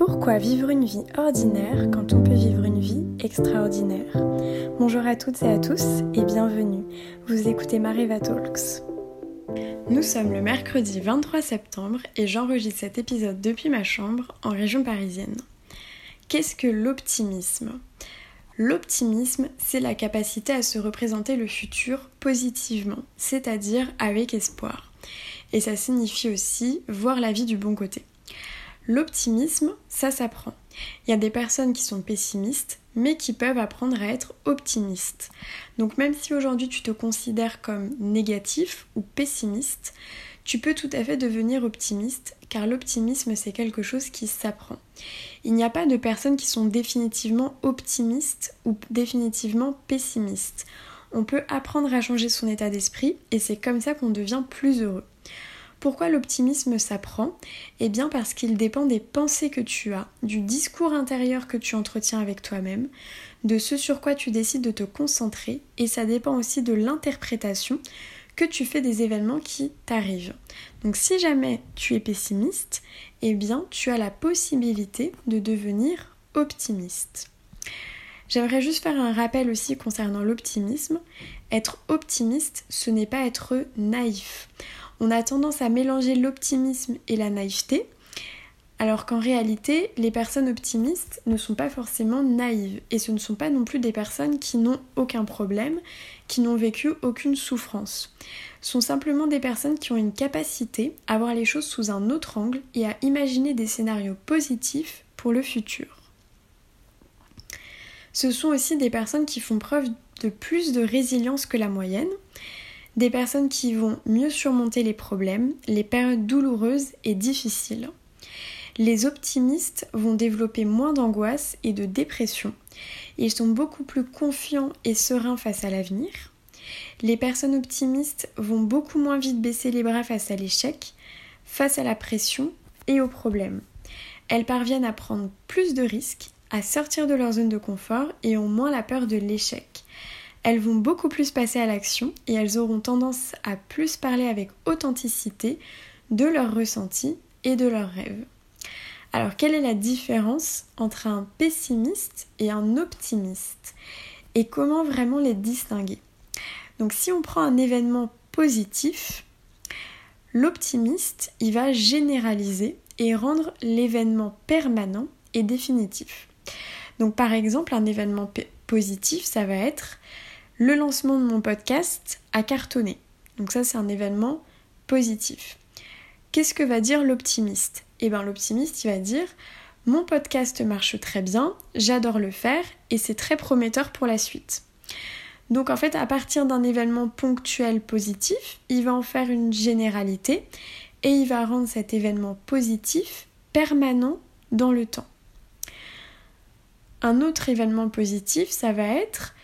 Pourquoi vivre une vie ordinaire quand on peut vivre une vie extraordinaire Bonjour à toutes et à tous et bienvenue. Vous écoutez Mariva Talks. Nous sommes le mercredi 23 septembre et j'enregistre cet épisode depuis ma chambre en région parisienne. Qu'est-ce que l'optimisme? L'optimisme, c'est la capacité à se représenter le futur positivement, c'est-à-dire avec espoir. Et ça signifie aussi voir la vie du bon côté. L'optimisme, ça s'apprend. Il y a des personnes qui sont pessimistes, mais qui peuvent apprendre à être optimistes. Donc même si aujourd'hui tu te considères comme négatif ou pessimiste, tu peux tout à fait devenir optimiste, car l'optimisme c'est quelque chose qui s'apprend. Il n'y a pas de personnes qui sont définitivement optimistes ou définitivement pessimistes. On peut apprendre à changer son état d'esprit et c'est comme ça qu'on devient plus heureux. Pourquoi l'optimisme s'apprend? Eh bien parce qu'il dépend des pensées que tu as, du discours intérieur que tu entretiens avec toi-même, de ce sur quoi tu décides de te concentrer, et ça dépend aussi de l'interprétation que tu fais des événements qui t'arrivent. Donc si jamais tu es pessimiste, eh bien tu as la possibilité de devenir optimiste. J'aimerais juste faire un rappel aussi concernant l'optimisme. Être optimiste, ce n'est pas être naïf on a tendance à mélanger l'optimisme et la naïveté, alors qu'en réalité, les personnes optimistes ne sont pas forcément naïves et ce ne sont pas non plus des personnes qui n'ont aucun problème, qui n'ont vécu aucune souffrance. Ce sont simplement des personnes qui ont une capacité à voir les choses sous un autre angle et à imaginer des scénarios positifs pour le futur. Ce sont aussi des personnes qui font preuve de plus de résilience que la moyenne, des personnes qui vont mieux surmonter les problèmes, les périodes douloureuses et difficiles. Les optimistes vont développer moins d'angoisse et de dépression. Ils sont beaucoup plus confiants et sereins face à l'avenir. Les personnes optimistes vont beaucoup moins vite baisser les bras face à l'échec, face à la pression et aux problèmes. Elles parviennent à prendre plus de risques, à sortir de leur zone de confort et ont moins la peur de l'échec elles vont beaucoup plus passer à l'action et elles auront tendance à plus parler avec authenticité de leurs ressentis et de leurs rêves. Alors quelle est la différence entre un pessimiste et un optimiste et comment vraiment les distinguer? Donc si on prend un événement positif, l'optimiste, il va généraliser et rendre l'événement permanent et définitif. Donc par exemple, un événement positif, ça va être le lancement de mon podcast a cartonné. Donc ça c'est un événement positif. Qu'est-ce que va dire l'optimiste? Eh bien l'optimiste il va dire mon podcast marche très bien, j'adore le faire et c'est très prometteur pour la suite. Donc en fait à partir d'un événement ponctuel positif, il va en faire une généralité et il va rendre cet événement positif permanent dans le temps. Un autre événement positif, ça va être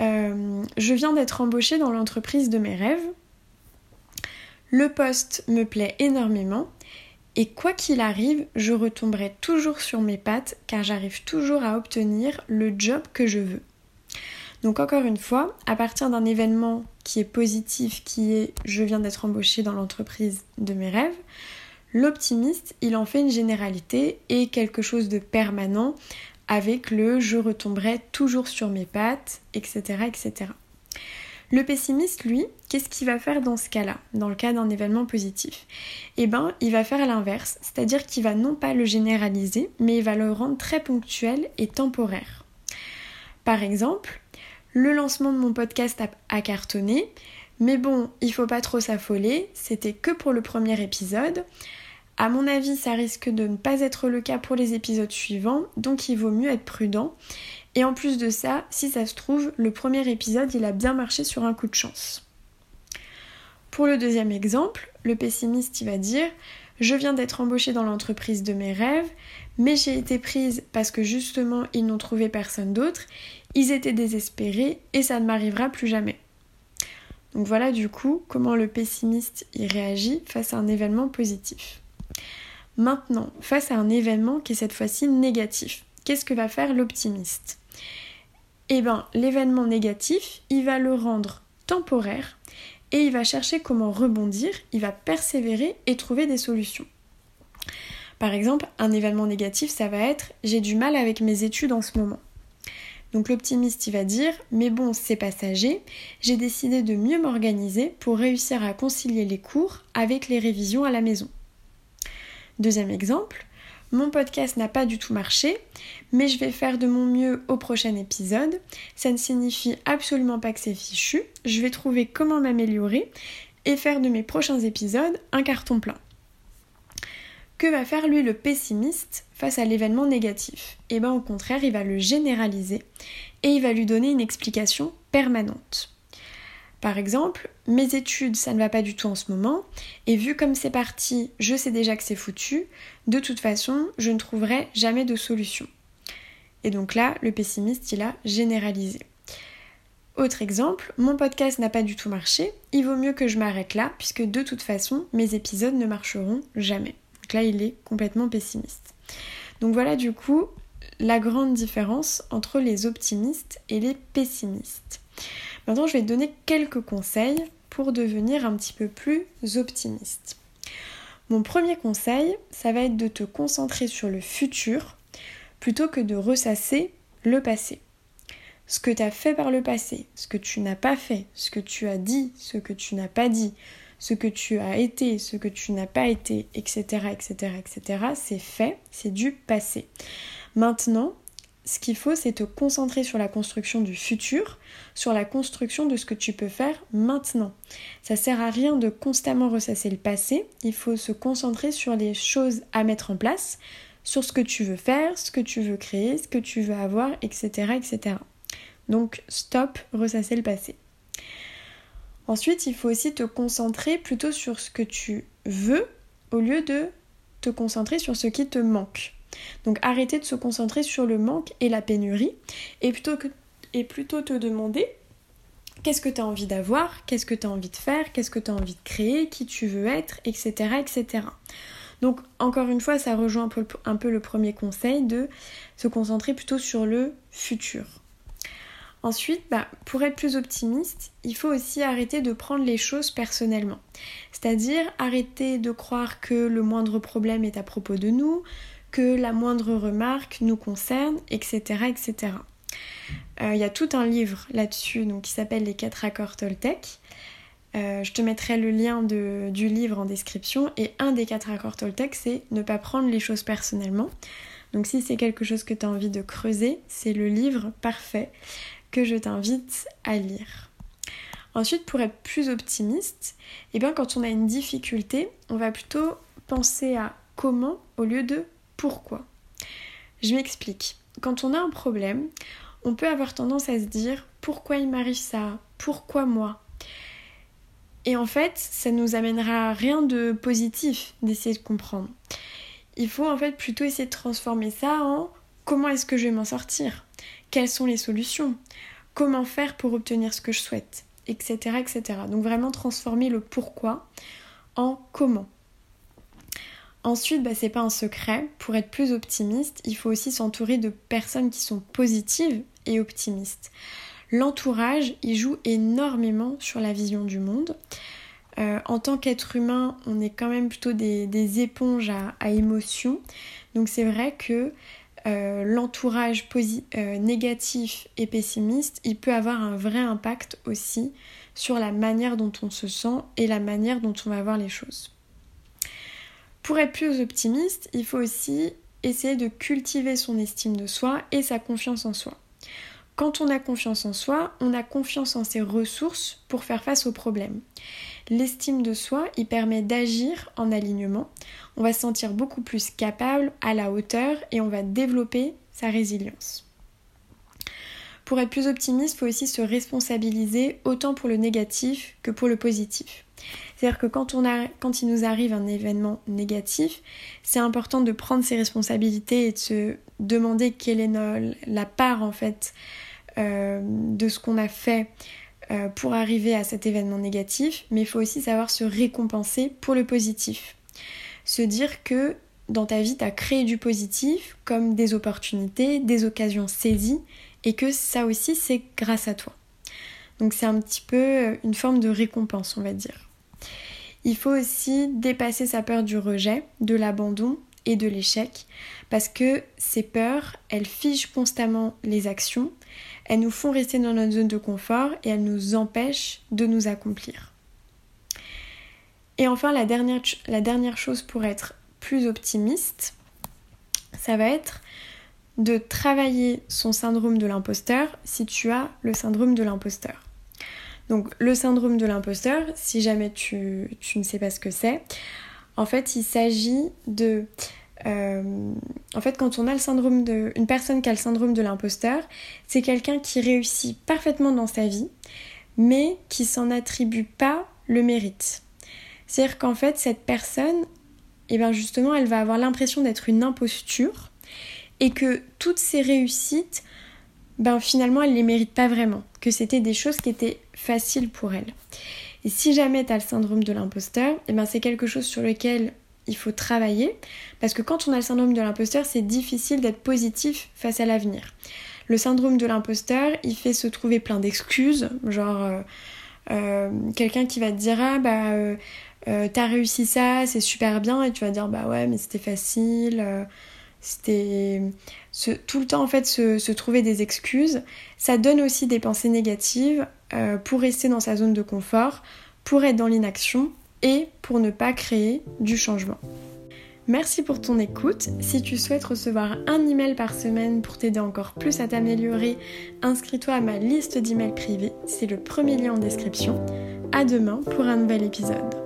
euh, je viens d'être embauchée dans l'entreprise de mes rêves. Le poste me plaît énormément et quoi qu'il arrive, je retomberai toujours sur mes pattes car j'arrive toujours à obtenir le job que je veux. Donc encore une fois, à partir d'un événement qui est positif, qui est je viens d'être embauchée dans l'entreprise de mes rêves, l'optimiste, il en fait une généralité et quelque chose de permanent avec le je retomberai toujours sur mes pattes, etc. etc. Le pessimiste, lui, qu'est-ce qu'il va faire dans ce cas-là, dans le cas d'un événement positif? Eh bien, il va faire l'inverse, c'est-à-dire qu'il va non pas le généraliser, mais il va le rendre très ponctuel et temporaire. Par exemple, le lancement de mon podcast a, cartonné, mais bon, il faut pas trop s'affoler, c'était que pour le premier épisode. À mon avis, ça risque de ne pas être le cas pour les épisodes suivants, donc il vaut mieux être prudent. Et en plus de ça, si ça se trouve, le premier épisode, il a bien marché sur un coup de chance. Pour le deuxième exemple, le pessimiste, il va dire Je viens d'être embauché dans l'entreprise de mes rêves, mais j'ai été prise parce que justement, ils n'ont trouvé personne d'autre, ils étaient désespérés et ça ne m'arrivera plus jamais. Donc voilà du coup comment le pessimiste y réagit face à un événement positif. Maintenant, face à un événement qui est cette fois-ci négatif, qu'est-ce que va faire l'optimiste? Eh bien, l'événement négatif, il va le rendre temporaire et il va chercher comment rebondir, il va persévérer et trouver des solutions. Par exemple, un événement négatif, ça va être j'ai du mal avec mes études en ce moment. Donc l'optimiste, il va dire mais bon, c'est passager, j'ai décidé de mieux m'organiser pour réussir à concilier les cours avec les révisions à la maison. Deuxième exemple, mon podcast n'a pas du tout marché, mais je vais faire de mon mieux au prochain épisode. Ça ne signifie absolument pas que c'est fichu. Je vais trouver comment m'améliorer et faire de mes prochains épisodes un carton plein. Que va faire lui le pessimiste face à l'événement négatif? Eh bien au contraire, il va le généraliser et il va lui donner une explication permanente. Par exemple, mes études, ça ne va pas du tout en ce moment, et vu comme c'est parti, je sais déjà que c'est foutu, de toute façon, je ne trouverai jamais de solution. Et donc là, le pessimiste, il a généralisé. Autre exemple, mon podcast n'a pas du tout marché, il vaut mieux que je m'arrête là, puisque de toute façon, mes épisodes ne marcheront jamais. Donc là, il est complètement pessimiste. Donc voilà du coup la grande différence entre les optimistes et les pessimistes. Maintenant, je vais te donner quelques conseils pour devenir un petit peu plus optimiste. Mon premier conseil, ça va être de te concentrer sur le futur plutôt que de ressasser le passé. Ce que tu as fait par le passé, ce que tu n'as pas fait, ce que tu as dit, ce que tu n'as pas dit, ce que tu as été, ce que tu n'as pas été, etc., etc., etc., c'est fait, c'est du passé. Maintenant, ce qu'il faut, c'est te concentrer sur la construction du futur, sur la construction de ce que tu peux faire maintenant. Ça sert à rien de constamment ressasser le passé, il faut se concentrer sur les choses à mettre en place, sur ce que tu veux faire, ce que tu veux créer, ce que tu veux avoir, etc. etc. Donc stop, ressasser le passé. Ensuite, il faut aussi te concentrer plutôt sur ce que tu veux au lieu de te concentrer sur ce qui te manque. Donc arrêter de se concentrer sur le manque et la pénurie et plutôt, que, et plutôt te demander qu'est-ce que tu as envie d'avoir, qu'est-ce que tu as envie de faire, qu'est-ce que tu as envie de créer, qui tu veux être, etc. etc. Donc encore une fois, ça rejoint un peu, un peu le premier conseil de se concentrer plutôt sur le futur. Ensuite, bah, pour être plus optimiste, il faut aussi arrêter de prendre les choses personnellement. C'est-à-dire arrêter de croire que le moindre problème est à propos de nous, que la moindre remarque nous concerne, etc. etc. Euh, il y a tout un livre là-dessus qui s'appelle Les quatre accords Toltec. Euh, je te mettrai le lien du livre en description et un des quatre accords Toltec c'est ne pas prendre les choses personnellement. Donc si c'est quelque chose que tu as envie de creuser, c'est le livre parfait que je t'invite à lire. Ensuite, pour être plus optimiste, eh bien, quand on a une difficulté, on va plutôt penser à comment au lieu de pourquoi. Je m'explique. Quand on a un problème, on peut avoir tendance à se dire pourquoi il m'arrive ça Pourquoi moi Et en fait, ça nous amènera rien de positif d'essayer de comprendre. Il faut en fait plutôt essayer de transformer ça en comment est-ce que je vais m'en sortir? Quelles sont les solutions, comment faire pour obtenir ce que je souhaite, etc. etc. Donc vraiment transformer le pourquoi en comment. Ensuite, bah, c'est pas un secret, pour être plus optimiste, il faut aussi s'entourer de personnes qui sont positives et optimistes. L'entourage, il joue énormément sur la vision du monde. Euh, en tant qu'être humain, on est quand même plutôt des, éponges à, émotions. Donc c'est vrai que euh, l'entourage euh, négatif et pessimiste, il peut avoir un vrai impact aussi sur la manière dont on se sent et la manière dont on va voir les choses. Pour être plus optimiste, il faut aussi essayer de cultiver son estime de soi et sa confiance en soi. Quand on a confiance en soi, on a confiance en ses ressources pour faire face aux problèmes. L'estime de soi, il permet d'agir en alignement. On va se sentir beaucoup plus capable, à la hauteur et on va développer sa résilience. Pour être plus optimiste, il faut aussi se responsabiliser autant pour le négatif que pour le positif. C'est-à-dire que quand, on a, quand il nous arrive un événement négatif, c'est important de prendre ses responsabilités et de se demander quelle est la part en fait euh, de ce qu'on a fait euh, pour arriver à cet événement négatif, mais il faut aussi savoir se récompenser pour le positif. Se dire que dans ta vie, tu as créé du positif comme des opportunités, des occasions saisies, et que ça aussi, c'est grâce à toi. Donc c'est un petit peu euh, une forme de récompense, on va dire. Il faut aussi dépasser sa peur du rejet, de l'abandon et de l'échec parce que ces peurs, elles figent constamment les actions, elles nous font rester dans notre zone de confort et elles nous empêchent de nous accomplir. Et enfin, la dernière, la dernière chose pour être plus optimiste, ça va être de travailler son syndrome de l'imposteur si tu as le syndrome de l'imposteur. Donc le syndrome de l'imposteur, si jamais tu, ne sais pas ce que c'est, en fait il s'agit de... Euh, en fait quand on a le syndrome de... Une personne qui a le syndrome de l'imposteur, c'est quelqu'un qui réussit parfaitement dans sa vie, mais qui s'en attribue pas le mérite. C'est-à-dire qu'en fait cette personne, et eh bien justement elle va avoir l'impression d'être une imposture et que toutes ses réussites, ben finalement elle les mérite pas vraiment, que c'était des choses qui étaient faciles pour elle. Et si jamais tu as le syndrome de l'imposteur, eh ben c'est quelque chose sur lequel il faut travailler parce que quand on a le syndrome de l'imposteur, c'est difficile d'être positif face à l'avenir. Le syndrome de l'imposteur, il fait se trouver plein d'excuses, genre euh, euh, quelqu'un qui va te dire ah bah euh, t'as réussi ça, c'est super bien et tu vas dire bah ouais mais c'était facile c'était tout le temps en fait se, trouver des excuses. Ça donne aussi des pensées négatives euh, pour rester dans sa zone de confort, pour être dans l'inaction et pour ne pas créer du changement. Merci pour ton écoute. Si tu souhaites recevoir un email par semaine pour t'aider encore plus à t'améliorer, inscris-toi à ma liste d'emails privés. C'est le premier lien en description. À demain pour un nouvel épisode.